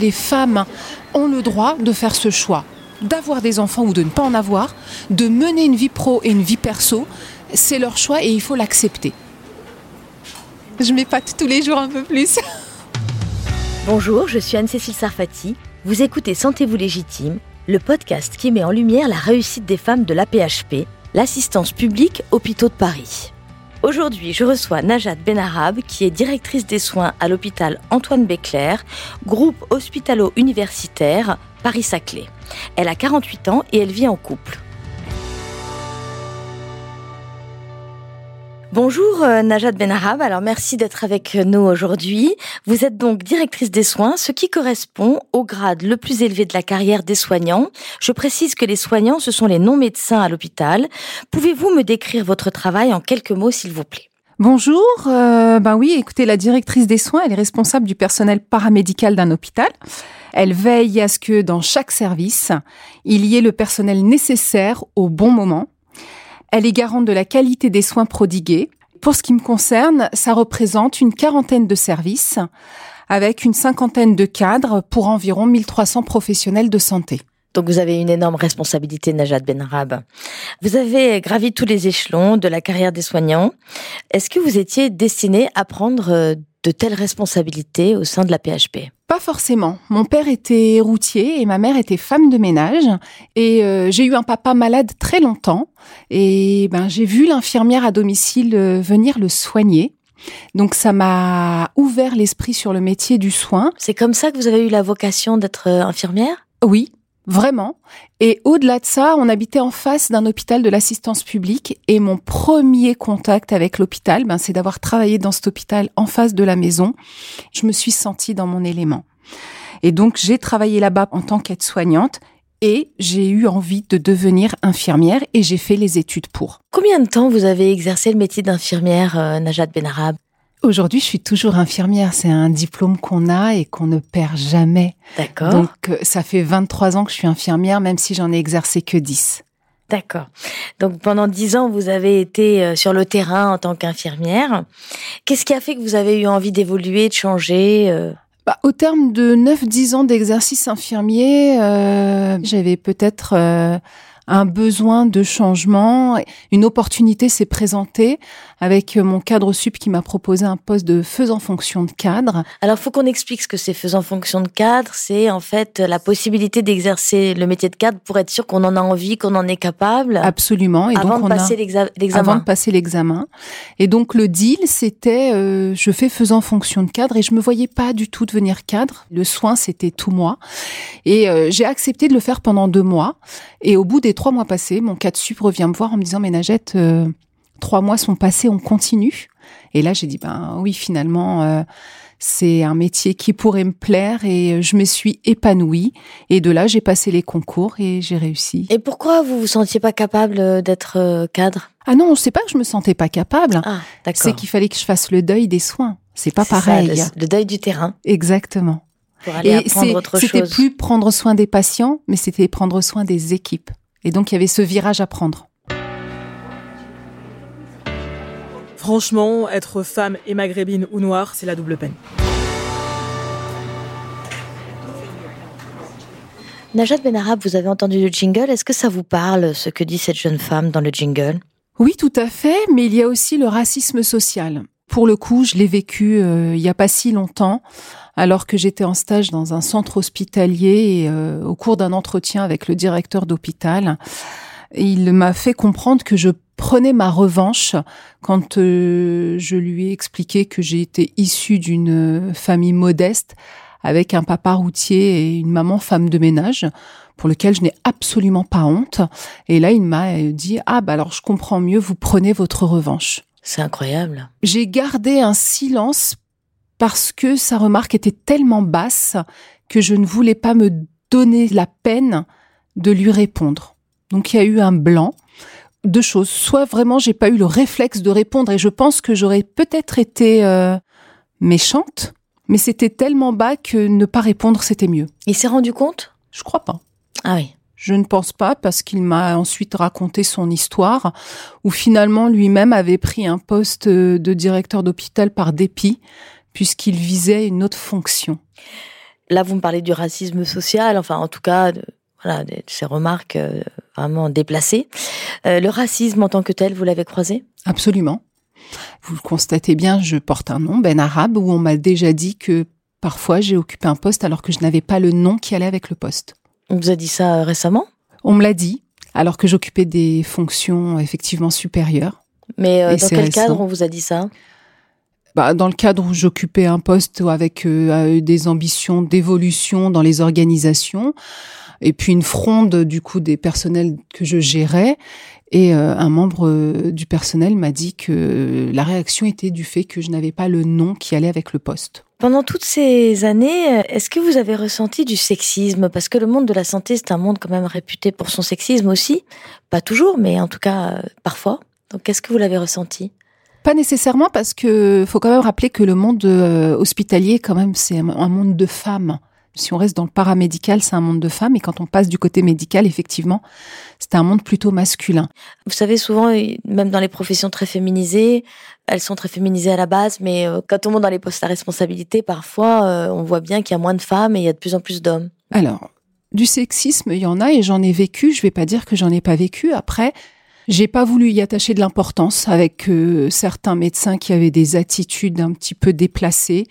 Les femmes ont le droit de faire ce choix, d'avoir des enfants ou de ne pas en avoir, de mener une vie pro et une vie perso. C'est leur choix et il faut l'accepter. Je m'épate tous les jours un peu plus. Bonjour, je suis Anne-Cécile Sarfati. Vous écoutez Sentez-vous légitime, le podcast qui met en lumière la réussite des femmes de l'APHP, l'assistance publique Hôpitaux de Paris. Aujourd'hui, je reçois Najat Benarab, qui est directrice des soins à l'hôpital Antoine Béclair, groupe hospitalo-universitaire Paris-Saclay. Elle a 48 ans et elle vit en couple. Bonjour euh, Najat Benarab, alors merci d'être avec nous aujourd'hui. Vous êtes donc directrice des soins, ce qui correspond au grade le plus élevé de la carrière des soignants. Je précise que les soignants, ce sont les non-médecins à l'hôpital. Pouvez-vous me décrire votre travail en quelques mots, s'il vous plaît? Bonjour, euh, ben oui, écoutez, la directrice des soins, elle est responsable du personnel paramédical d'un hôpital. Elle veille à ce que dans chaque service, il y ait le personnel nécessaire au bon moment elle est garante de la qualité des soins prodigués. Pour ce qui me concerne, ça représente une quarantaine de services avec une cinquantaine de cadres pour environ 1300 professionnels de santé. Donc vous avez une énorme responsabilité, Najat Benrab. Vous avez gravi tous les échelons de la carrière des soignants. Est-ce que vous étiez destiné à prendre euh, de telles responsabilités au sein de la PHP Pas forcément. Mon père était routier et ma mère était femme de ménage. Et euh, j'ai eu un papa malade très longtemps. Et ben j'ai vu l'infirmière à domicile euh, venir le soigner. Donc ça m'a ouvert l'esprit sur le métier du soin. C'est comme ça que vous avez eu la vocation d'être infirmière? Oui, Vraiment. Et au-delà de ça, on habitait en face d'un hôpital de l'assistance publique et mon premier contact avec l'hôpital, ben, c'est d'avoir travaillé dans cet hôpital en face de la maison. Je me suis sentie dans mon élément. Et donc, j'ai travaillé là-bas en tant qu'aide-soignante et j'ai eu envie de devenir infirmière et j'ai fait les études pour. Combien de temps vous avez exercé le métier d'infirmière, euh, Najat Benarab Aujourd'hui, je suis toujours infirmière. C'est un diplôme qu'on a et qu'on ne perd jamais. D'accord. Donc, euh, ça fait 23 ans que je suis infirmière, même si j'en ai exercé que 10. D'accord. Donc, pendant 10 ans, vous avez été euh, sur le terrain en tant qu'infirmière. Qu'est-ce qui a fait que vous avez eu envie d'évoluer, de changer euh? bah, Au terme de 9-10 ans d'exercice infirmier, j'avais peut-être un besoin de changement. Une opportunité s'est présentée avec mon cadre sup qui m'a proposé un poste de faisant fonction de cadre. Alors, faut qu'on explique ce que c'est faisant fonction de cadre. C'est en fait la possibilité d'exercer le métier de cadre pour être sûr qu'on en a envie, qu'on en est capable. Absolument. Et avant de passer l'examen. Avant de passer l'examen. Et donc, le deal, c'était, euh, je fais faisant fonction de cadre et je me voyais pas du tout devenir cadre. Le soin, c'était tout moi. Et euh, j'ai accepté de le faire pendant deux mois. Et au bout des trois mois passés, mon cadre sup revient me voir en me disant, Ménagette, euh, trois mois sont passés, on continue. Et là, j'ai dit, ben oui, finalement, euh, c'est un métier qui pourrait me plaire et je me suis épanouie. Et de là, j'ai passé les concours et j'ai réussi. Et pourquoi vous vous sentiez pas capable euh, d'être cadre? Ah non, c'est pas que je me sentais pas capable. Ah. C'est qu'il fallait que je fasse le deuil des soins. C'est pas pareil. le, deuil du terrain. Exactement. Pour aller apprendre autre chose. C'était plus prendre soin des patients, mais c'était prendre soin des équipes. Et donc, il y avait ce virage à prendre. Franchement, être femme et maghrébine ou noire, c'est la double peine. Najat Benarab, vous avez entendu le jingle. Est-ce que ça vous parle, ce que dit cette jeune femme dans le jingle? Oui, tout à fait, mais il y a aussi le racisme social. Pour le coup, je l'ai vécu euh, il n'y a pas si longtemps, alors que j'étais en stage dans un centre hospitalier et euh, au cours d'un entretien avec le directeur d'hôpital, il m'a fait comprendre que je prenais ma revanche quand euh, je lui ai expliqué que j'ai été issue d'une famille modeste avec un papa routier et une maman femme de ménage pour lequel je n'ai absolument pas honte. Et là, il m'a dit, ah bah alors je comprends mieux, vous prenez votre revanche. C'est incroyable. J'ai gardé un silence parce que sa remarque était tellement basse que je ne voulais pas me donner la peine de lui répondre. Donc il y a eu un blanc. Deux choses. Soit vraiment j'ai pas eu le réflexe de répondre et je pense que j'aurais peut-être été euh, méchante, mais c'était tellement bas que ne pas répondre c'était mieux. Il s'est rendu compte? Je crois pas. Ah oui. Je ne pense pas parce qu'il m'a ensuite raconté son histoire où finalement lui-même avait pris un poste de directeur d'hôpital par dépit puisqu'il visait une autre fonction. Là, vous me parlez du racisme social, enfin, en tout cas, de, voilà, de ces remarques euh, vraiment déplacées. Euh, le racisme en tant que tel, vous l'avez croisé? Absolument. Vous le constatez bien, je porte un nom, Ben Arabe, où on m'a déjà dit que parfois j'ai occupé un poste alors que je n'avais pas le nom qui allait avec le poste. On vous a dit ça euh, récemment? On me l'a dit, alors que j'occupais des fonctions effectivement supérieures. Mais euh, dans quel récent. cadre on vous a dit ça? Bah, dans le cadre où j'occupais un poste avec euh, des ambitions d'évolution dans les organisations, et puis une fronde du coup des personnels que je gérais, et euh, un membre euh, du personnel m'a dit que la réaction était du fait que je n'avais pas le nom qui allait avec le poste. Pendant toutes ces années, euh, est-ce que vous avez ressenti du sexisme? Parce que le monde de la santé, c'est un monde quand même réputé pour son sexisme aussi. Pas toujours, mais en tout cas, euh, parfois. Donc, est-ce que vous l'avez ressenti? Pas nécessairement parce que faut quand même rappeler que le monde euh, hospitalier, quand même, c'est un monde de femmes. Si on reste dans le paramédical, c'est un monde de femmes, et quand on passe du côté médical, effectivement, c'est un monde plutôt masculin. Vous savez, souvent, même dans les professions très féminisées, elles sont très féminisées à la base, mais euh, quand on monte dans les postes à responsabilité, parfois, euh, on voit bien qu'il y a moins de femmes et il y a de plus en plus d'hommes. Alors, du sexisme, il y en a et j'en ai vécu. Je vais pas dire que j'en ai pas vécu. Après, j'ai pas voulu y attacher de l'importance avec euh, certains médecins qui avaient des attitudes un petit peu déplacées,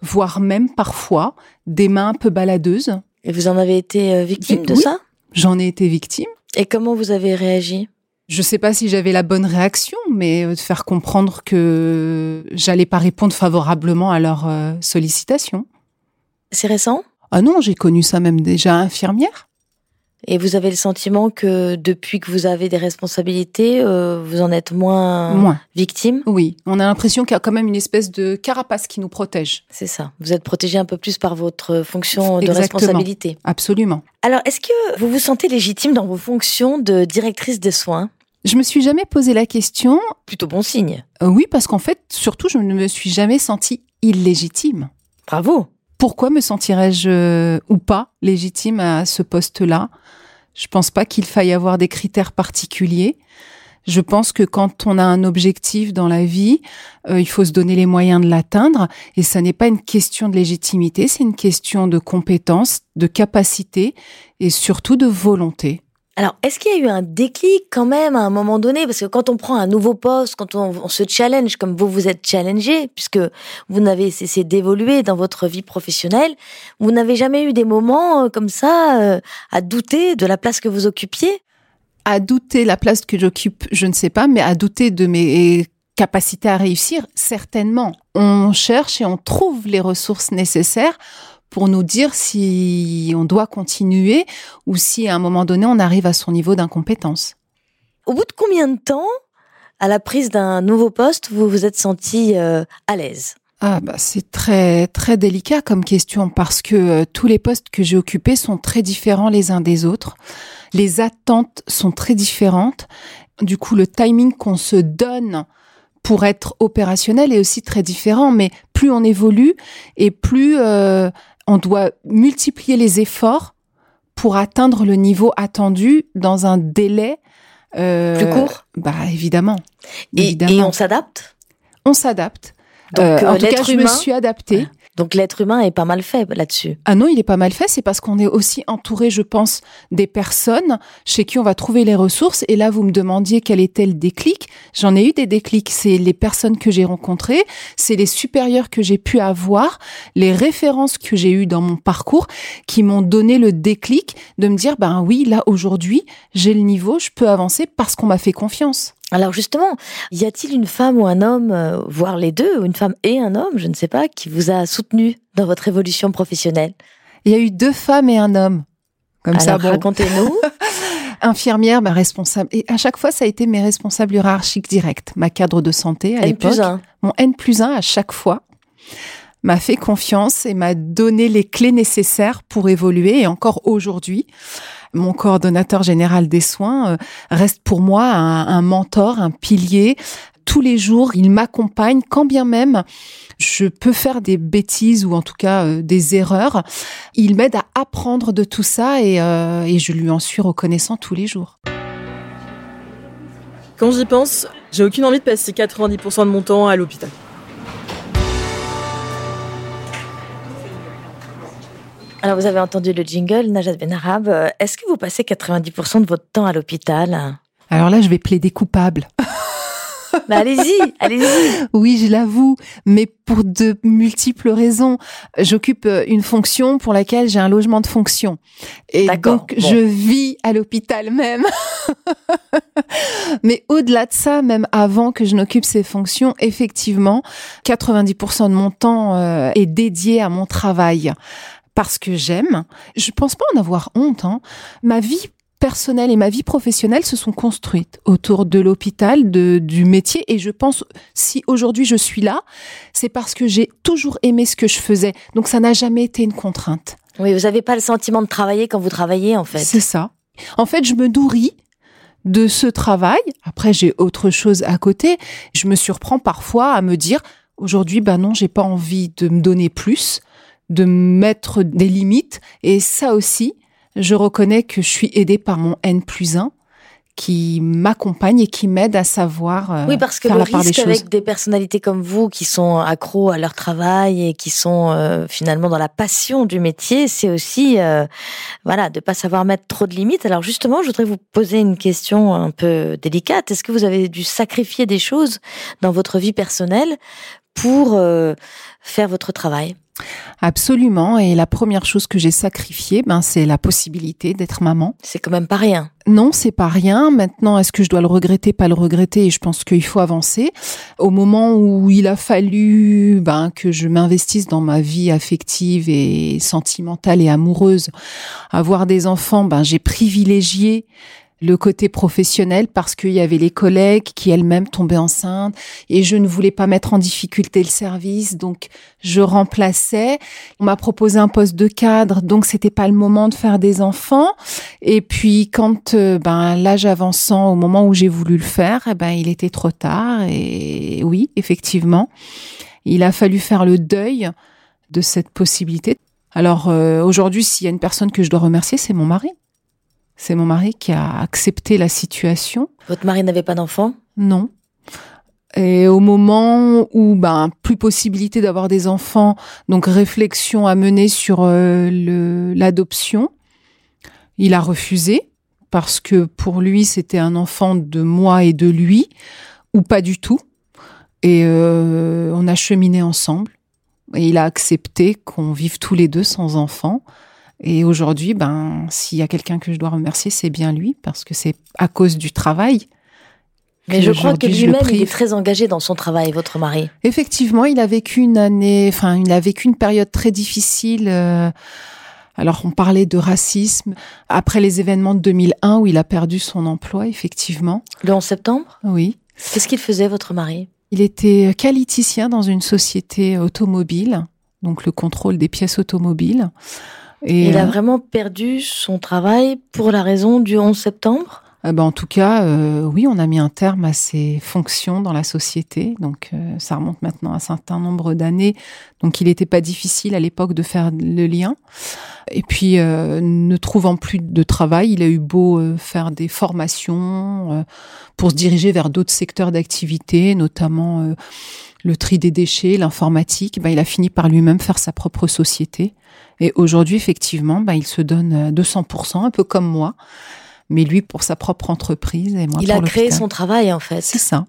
voire même parfois des mains un peu baladeuses. Et vous en avez été euh, victime de ça? J'en ai été victime. Et comment vous avez réagi? Je sais pas si j'avais la bonne réaction, mais euh, de faire comprendre que j'allais pas répondre favorablement à leurs euh, sollicitations. C'est récent? Ah non, j'ai connu ça même déjà infirmière. Et vous avez le sentiment que depuis que vous avez des responsabilités, euh, vous en êtes moins Moins. victime? Oui, on a l'impression qu'il y a quand même une espèce de carapace qui nous protège. C'est ça. Vous êtes protégé un peu plus par votre fonction de Exactement. responsabilité. Absolument. Alors, est-ce que vous vous sentez légitime dans vos fonctions de directrice des soins? Je me suis jamais posé la question. Plutôt bon signe. Euh, oui, parce qu'en fait, surtout, je ne me suis jamais sentie illégitime. Bravo. Pourquoi me sentirais-je euh, ou pas légitime à ce poste-là? Je pense pas qu'il faille avoir des critères particuliers. Je pense que quand on a un objectif dans la vie, euh, il faut se donner les moyens de l'atteindre. Et ça n'est pas une question de légitimité, c'est une question de compétence, de capacité et surtout de volonté. Alors, est-ce qu'il y a eu un déclic quand même à un moment donné? Parce que quand on prend un nouveau poste, quand on, se challenge comme vous vous êtes challengé, puisque vous n'avez cessé d'évoluer dans votre vie professionnelle, vous n'avez jamais eu des moments euh, comme ça euh, à douter de la place que vous occupiez? À douter la place que j'occupe, je ne sais pas, mais à douter de mes capacités à réussir, certainement. On cherche et on trouve les ressources nécessaires pour nous dire si on doit continuer ou si à un moment donné on arrive à son niveau d'incompétence. Au bout de combien de temps, à la prise d'un nouveau poste, vous vous êtes senti euh, à l'aise? Ah bah c'est très très délicat comme question parce que euh, tous les postes que j'ai occupés sont très différents les uns des autres. Les attentes sont très différentes. Du coup, le timing qu'on se donne pour être opérationnel est aussi très différent. Mais plus on évolue et plus euh, on doit multiplier les efforts pour atteindre le niveau attendu dans un délai euh, Plus court? Bah évidemment. et, évidemment. et on s'adapte? On s'adapte. Donc, Euh, euh, en tout cas, je me suis adaptée. Donc l'être humain est pas mal fait là-dessus. Ah non, il est pas mal fait. C'est parce qu'on est aussi entouré, je pense, des personnes chez qui on va trouver les ressources. Et là, vous me demandiez quel était le déclic. J'en ai eu des déclics. C'est les personnes que j'ai rencontrées, c'est les supérieurs que j'ai pu avoir, les références que j'ai eues dans mon parcours qui m'ont donné le déclic de me dire, ben oui, là, aujourd'hui, j'ai le niveau, je peux avancer parce qu'on m'a fait confiance. Alors justement, y a-t-il une femme ou un homme, euh, voire les deux, ou une femme et un homme, je ne sais pas, qui vous a soutenu dans votre évolution professionnelle? Il y a eu deux femmes et un homme. Comme ça, Alors bon. racontez-nous. infirmière, ma responsable. Et à chaque fois, ça a été mes responsables hiérarchiques directs. Ma cadre de santé à N l'époque. plus un. Mon N plus 1 à chaque fois m'a fait confiance et m'a donné les clés nécessaires pour évoluer. Et encore aujourd'hui, mon coordonnateur général des soins euh, reste pour moi un, mentor, un pilier. Tous les jours, il m'accompagne, quand bien même je peux faire des bêtises ou en tout cas euh, des erreurs. Il m'aide à apprendre de tout ça et, euh, et je lui en suis reconnaissant tous les jours. Quand j'y pense, j'ai aucune envie de passer 90% de mon temps à l'hôpital. Alors vous avez entendu le jingle, Najat Benarab. Euh, est-ce que vous passez 90% de votre temps à l'hôpital? Alors là, je vais plaider coupable. Bah allez-y, allez-y. Oui, je l'avoue, mais pour de multiples raisons. J'occupe euh, une fonction pour laquelle j'ai un logement de fonction. Et donc, je vis à l'hôpital même. mais au-delà de ça, même avant que je n'occupe ces fonctions, effectivement, 90% de mon temps euh, est dédié à mon travail parce que j'aime. Je pense pas en avoir honte. Hein. Ma vie personnelle et ma vie professionnelle se sont construites autour de l'hôpital, de, du métier. Et je pense, si aujourd'hui je suis là, c'est parce que j'ai toujours aimé ce que je faisais. Donc ça n'a jamais été une contrainte. Oui, vous n'avez pas le sentiment de travailler quand vous travaillez, en fait. C'est ça. En fait, je me nourris de ce travail. Après, j'ai autre chose à côté. Je me surprends parfois à me dire, aujourd'hui, ben non, j'ai pas envie de me donner plus, de mettre des limites. Et ça aussi, je reconnais que je suis aidée par mon N plus 1 qui m'accompagne et qui m'aide à savoir euh, oui parce que le risque avec des personnalités comme vous qui sont accros à leur travail et qui sont euh, finalement dans la passion du métier c'est aussi euh, voilà de pas savoir mettre trop de limites. Alors justement je voudrais vous poser une question un peu délicate. Est-ce que vous avez dû sacrifier des choses dans votre vie personnelle pour faire votre travail? Absolument. Et la première chose que j'ai sacrifiée, ben, c'est la possibilité d'être maman. C'est quand même pas rien. Non, c'est pas rien. Maintenant, est-ce que je dois le regretter, pas le regretter? Et je pense qu'il faut avancer. Au moment où il a fallu, ben, que je m'investisse dans ma vie affective et sentimentale et amoureuse, avoir des enfants, ben, j'ai privilégié le côté professionnel parce qu'il y avait les collègues qui elles-mêmes tombaient enceintes et je ne voulais pas mettre en difficulté le service donc je remplaçais. On m'a proposé un poste de cadre donc c'était pas le moment de faire des enfants. Et puis quand euh, ben l'âge avançant au moment où j'ai voulu le faire eh ben il était trop tard et oui effectivement il a fallu faire le deuil de cette possibilité. Alors euh, aujourd'hui s'il y a une personne que je dois remercier c'est mon mari c'est mon mari qui a accepté la situation. Votre mari n'avait pas d'enfant? Non. Et au moment où ben plus possibilité d'avoir des enfants, donc réflexion à mener sur euh, l'adoption, il a refusé parce que pour lui c'était un enfant de moi et de lui ou pas du tout. Et euh, on a cheminé ensemble et il a accepté qu'on vive tous les deux sans enfants. Et aujourd'hui, ben, s'il y a quelqu'un que je dois remercier, c'est bien lui, parce que c'est à cause du travail. Mais je crois que lui-même, il est très engagé dans son travail, votre mari. Effectivement, il a vécu une année, enfin, il a vécu une période très difficile. Euh, alors, on parlait de racisme après les événements de 2001 où il a perdu son emploi, effectivement. Le 11 septembre? Oui. Qu'est-ce qu'il faisait, votre mari? Il était qualiticien dans une société automobile, donc le contrôle des pièces automobiles il a euh, vraiment perdu son travail pour la raison du 11 septembre? Euh, en tout cas, euh, oui, on a mis un terme à ses fonctions dans la société. Donc, ça remonte maintenant à un certain nombre d'années. Donc, il n'était pas difficile à l'époque de faire le lien. Et puis, ne trouvant plus de travail, il a eu beau faire des formations pour se diriger vers d'autres secteurs d'activité, notamment le tri des déchets, l'informatique. Ben, il a fini par lui-même faire sa propre société. Et aujourd'hui, effectivement, bah, il se donne 200%, euh, un peu comme moi, mais lui pour sa propre entreprise et moi il a créé son travail en fait. C'est ça.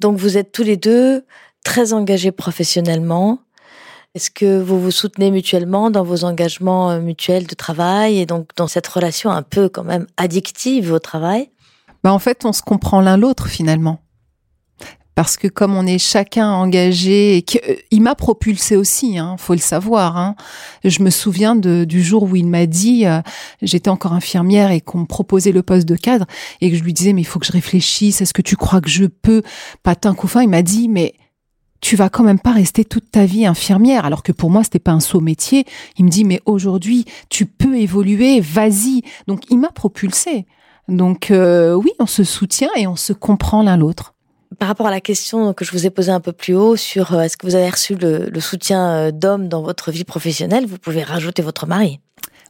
Donc vous êtes tous les deux très engagés professionnellement. Est-ce que vous vous soutenez mutuellement dans vos engagements euh, mutuels de travail et donc dans cette relation un peu quand même addictive au travail? Bah en fait, on se comprend l'un l'autre finalement parce que comme on est chacun engagé, et euh, il m'a propulsé aussi, hein, faut le savoir. Hein. Je me souviens de, du jour où il m'a dit, euh, j'étais encore infirmière et qu'on me proposait le poste de cadre et que je lui disais mais il faut que je réfléchisse, est-ce que tu crois que je peux? Patin couffin, il m'a dit mais tu vas quand même pas rester toute ta vie infirmière, alors que pour moi c'était pas un saut métier. Il me dit mais aujourd'hui tu peux évoluer, vas-y. Donc il m'a propulsé. Donc euh, oui, on se soutient et on se comprend l'un l'autre par rapport à la question que je vous ai posée un peu plus haut sur euh, est-ce que vous avez reçu le, soutien euh, d'hommes dans votre vie professionnelle, vous pouvez rajouter votre mari.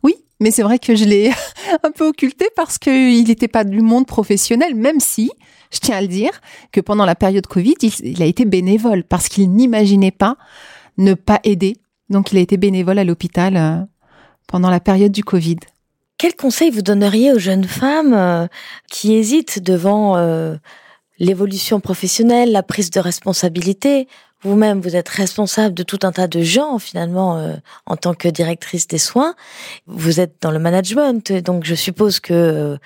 Oui, mais c'est vrai que je l'ai un peu occulté parce qu'il n'était pas du monde professionnel, même si, je tiens à le dire, que pendant la période Covid, il, a été bénévole parce qu'il n'imaginait pas ne pas aider. Donc il a été bénévole à l'hôpital euh, pendant la période du Covid. Quel conseil vous donneriez aux jeunes femmes euh, qui hésitent devant l'évolution professionnelle, la prise de responsabilité Vous-même, vous êtes responsable de tout un tas de gens finalement euh, en tant que directrice des soins. Vous êtes dans le management, donc je suppose que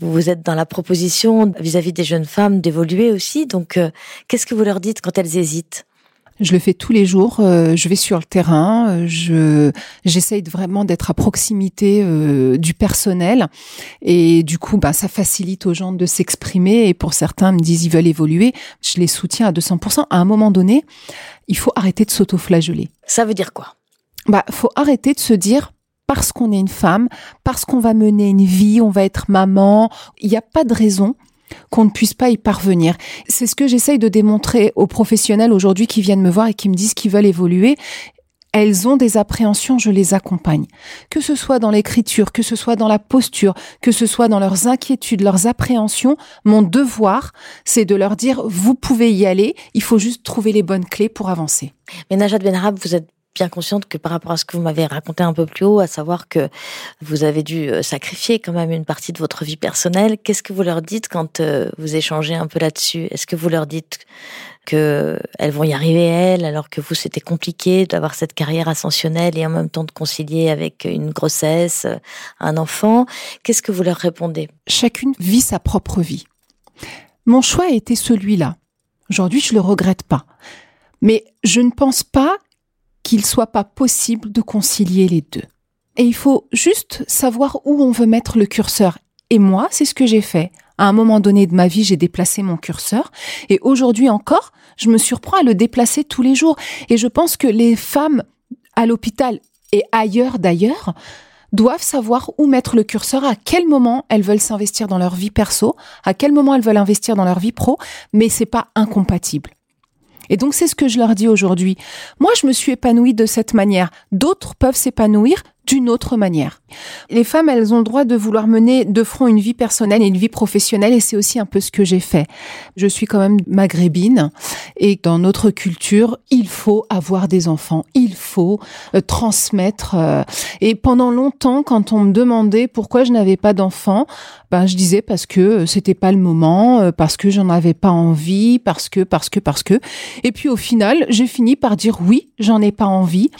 vous êtes dans la proposition vis-à-vis des jeunes femmes d'évoluer aussi. Donc, qu'est-ce que vous leur dites quand elles hésitent? Je le fais tous les jours. Euh, je vais sur le terrain. Euh, je j'essaye vraiment d'être à proximité euh, du personnel et du coup, bah, ça facilite aux gens de s'exprimer. Et pour certains, me disent ils veulent évoluer. Je les soutiens à 200%. À un moment donné, il faut arrêter de s'auto-flageller. Ça veut dire quoi? Bah, faut arrêter de se dire parce qu'on est une femme, parce qu'on va mener une vie, on va être maman. Il n'y a pas de raison qu'on ne puisse pas y parvenir. C'est ce que j'essaye de démontrer aux professionnels aujourd'hui qui viennent me voir et qui me disent qu'ils veulent évoluer. Elles ont des appréhensions, je les accompagne. Que ce soit dans l'écriture, que ce soit dans la posture, que ce soit dans leurs inquiétudes, leurs appréhensions, mon devoir, c'est de leur dire, vous pouvez y aller, il faut juste trouver les bonnes clés pour avancer. Mais Najat Benarab, vous êtes bien consciente que par rapport à ce que vous m'avez raconté un peu plus haut, à savoir que vous avez dû euh, sacrifier quand même une partie de votre vie personnelle, qu'est-ce que vous leur dites quand euh, vous échangez un peu là-dessus? Est-ce que vous leur dites que elles vont y arriver elles, alors que vous c'était compliqué d'avoir cette carrière ascensionnelle et en même temps de concilier avec une grossesse, un enfant? Qu'est-ce que vous leur répondez? Chacune vit sa propre vie. Mon choix a été celui-là. Aujourd'hui, je le regrette pas. Mais je ne pense pas qu'il soit pas possible de concilier les deux. Et il faut juste savoir où on veut mettre le curseur. Et moi, c'est ce que j'ai fait. À un moment donné de ma vie, j'ai déplacé mon curseur. Et aujourd'hui encore, je me surprends à le déplacer tous les jours. Et je pense que les femmes à l'hôpital et ailleurs d'ailleurs doivent savoir où mettre le curseur, à quel moment elles veulent s'investir dans leur vie perso, à quel moment elles veulent investir dans leur vie pro, mais c'est pas incompatible. Et donc c'est ce que je leur dis aujourd'hui. Moi, je me suis épanouie de cette manière. D'autres peuvent s'épanouir d'une autre manière. Les femmes, elles ont le droit de vouloir mener de front une vie personnelle et une vie professionnelle et c'est aussi un peu ce que j'ai fait. Je suis quand même maghrébine et dans notre culture, il faut avoir des enfants, il faut euh, transmettre. Euh, et pendant longtemps, quand on me demandait pourquoi je n'avais pas d'enfants, ben je disais parce que euh, c'était pas le moment, parce que j'en avais pas envie, parce que, parce que, parce que. Et puis au final, j'ai fini par dire oui, j'en ai pas envie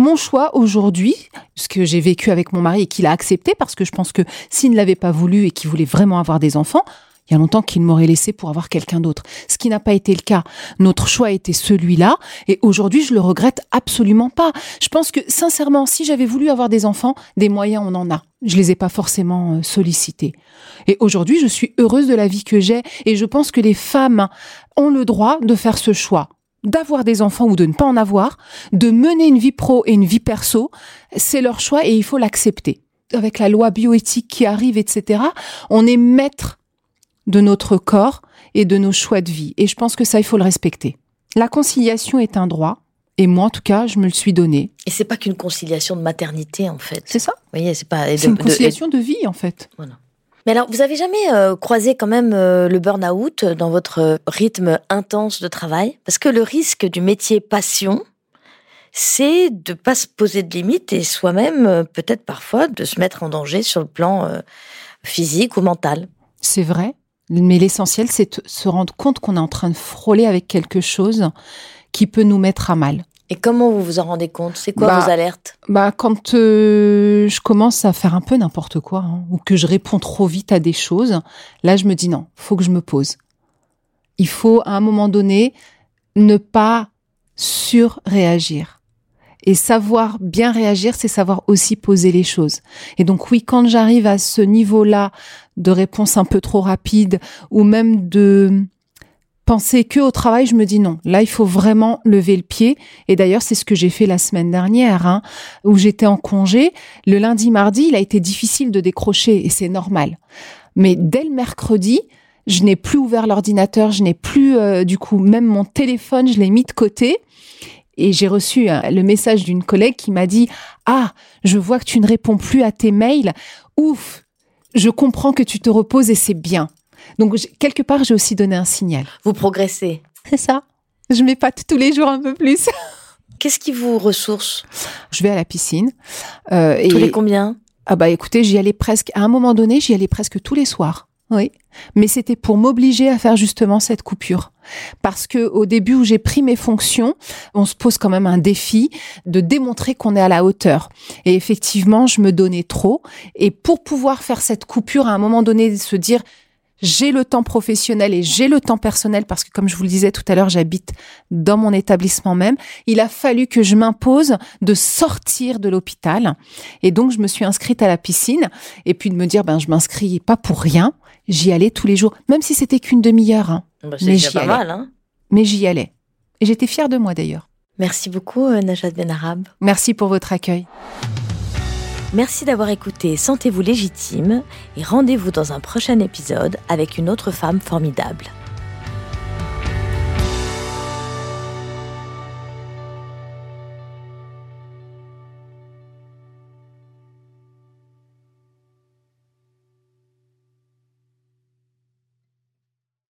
mon choix aujourd'hui, ce que j'ai vécu avec mon mari et qu'il a accepté parce que je pense que s'il ne l'avait pas voulu et qu'il voulait vraiment avoir des enfants, il y a longtemps qu'il m'aurait laissé pour avoir quelqu'un d'autre. Ce qui n'a pas été le cas. Notre choix était celui-là et aujourd'hui je le regrette absolument pas. Je pense que sincèrement, si j'avais voulu avoir des enfants, des moyens on en a. Je les ai pas forcément euh, sollicités. Et aujourd'hui, je suis heureuse de la vie que j'ai et je pense que les femmes ont le droit de faire ce choix d'avoir des enfants ou de ne pas en avoir, de mener une vie pro et une vie perso, c'est leur choix et il faut l'accepter. Avec la loi bioéthique qui arrive, etc., on est maître de notre corps et de nos choix de vie. Et je pense que ça, il faut le respecter. La conciliation est un droit. Et moi, en tout cas, je me le suis donné. Et c'est pas qu'une conciliation de maternité, en fait. C'est ça. Vous voyez, c'est pas. C'est une conciliation de, vie, en fait. Voilà. Mais alors, vous avez jamais euh, croisé quand même euh, le burn-out dans votre euh, rythme intense de travail? Parce que le risque du métier passion, c'est de pas se poser de limites et soi-même, peut-être parfois, de se mettre en danger sur le plan physique ou mental. C'est vrai, mais l'essentiel, c'est de se rendre compte qu'on est en train de frôler avec quelque chose qui peut nous mettre à mal. Et comment vous vous en rendez compte? C'est quoi bah, vos alertes? Bah quand euh, je commence à faire un peu n'importe quoi hein, ou que je réponds trop vite à des choses, là je me dis non, faut que je me pose. Il faut à un moment donné ne pas surréagir. Et savoir bien réagir, c'est savoir aussi poser les choses. Et donc oui, quand j'arrive à ce niveau-là de réponse un peu trop rapide ou même de penser que au travail, je me dis non. Là, il faut vraiment lever le pied. Et d'ailleurs, c'est ce que j'ai fait la semaine dernière, hein, où j'étais en congé. Le lundi, mardi, il a été difficile de décrocher et c'est normal. Mais dès le mercredi, je n'ai plus ouvert l'ordinateur, je n'ai plus, euh, du coup, même mon téléphone, je l'ai mis de côté. Et j'ai reçu hein, le message d'une collègue qui m'a dit Ah, je vois que tu ne réponds plus à tes mails. Ouf, je comprends que tu te reposes et c'est bien. Donc, quelque part, j'ai aussi donné un signal. Vous progressez. C'est ça. Je m'épate tous les jours un peu plus. Qu'est-ce qui vous ressource? Je vais à la piscine. Euh, et... Tous les combien? Ah bah écoutez, j'y allais presque, à un moment donné, j'y allais presque tous les soirs. Oui, mais c'était pour m'obliger à faire justement cette coupure. Parce que au début où j'ai pris mes fonctions, on se pose quand même un défi de démontrer qu'on est à la hauteur. Et effectivement, je me donnais trop. Et pour pouvoir faire cette coupure, à un moment donné, se dire j'ai le temps professionnel et j'ai le temps personnel parce que comme je vous le disais tout à l'heure, j'habite dans mon établissement même. Il a fallu que je m'impose de sortir de l'hôpital et donc je me suis inscrite à la piscine et puis de me dire ben je m'inscris pas pour rien, j'y allais tous les jours, même si c'était qu'une demi-heure. Hein. Bah, mais j'y allais. Mal, hein. Mais j'y allais et j'étais fière de moi d'ailleurs. Merci beaucoup euh, Najat Benarab. Merci pour votre accueil. Merci d'avoir écouté Sentez-vous légitime et rendez-vous dans un prochain épisode avec une autre femme formidable.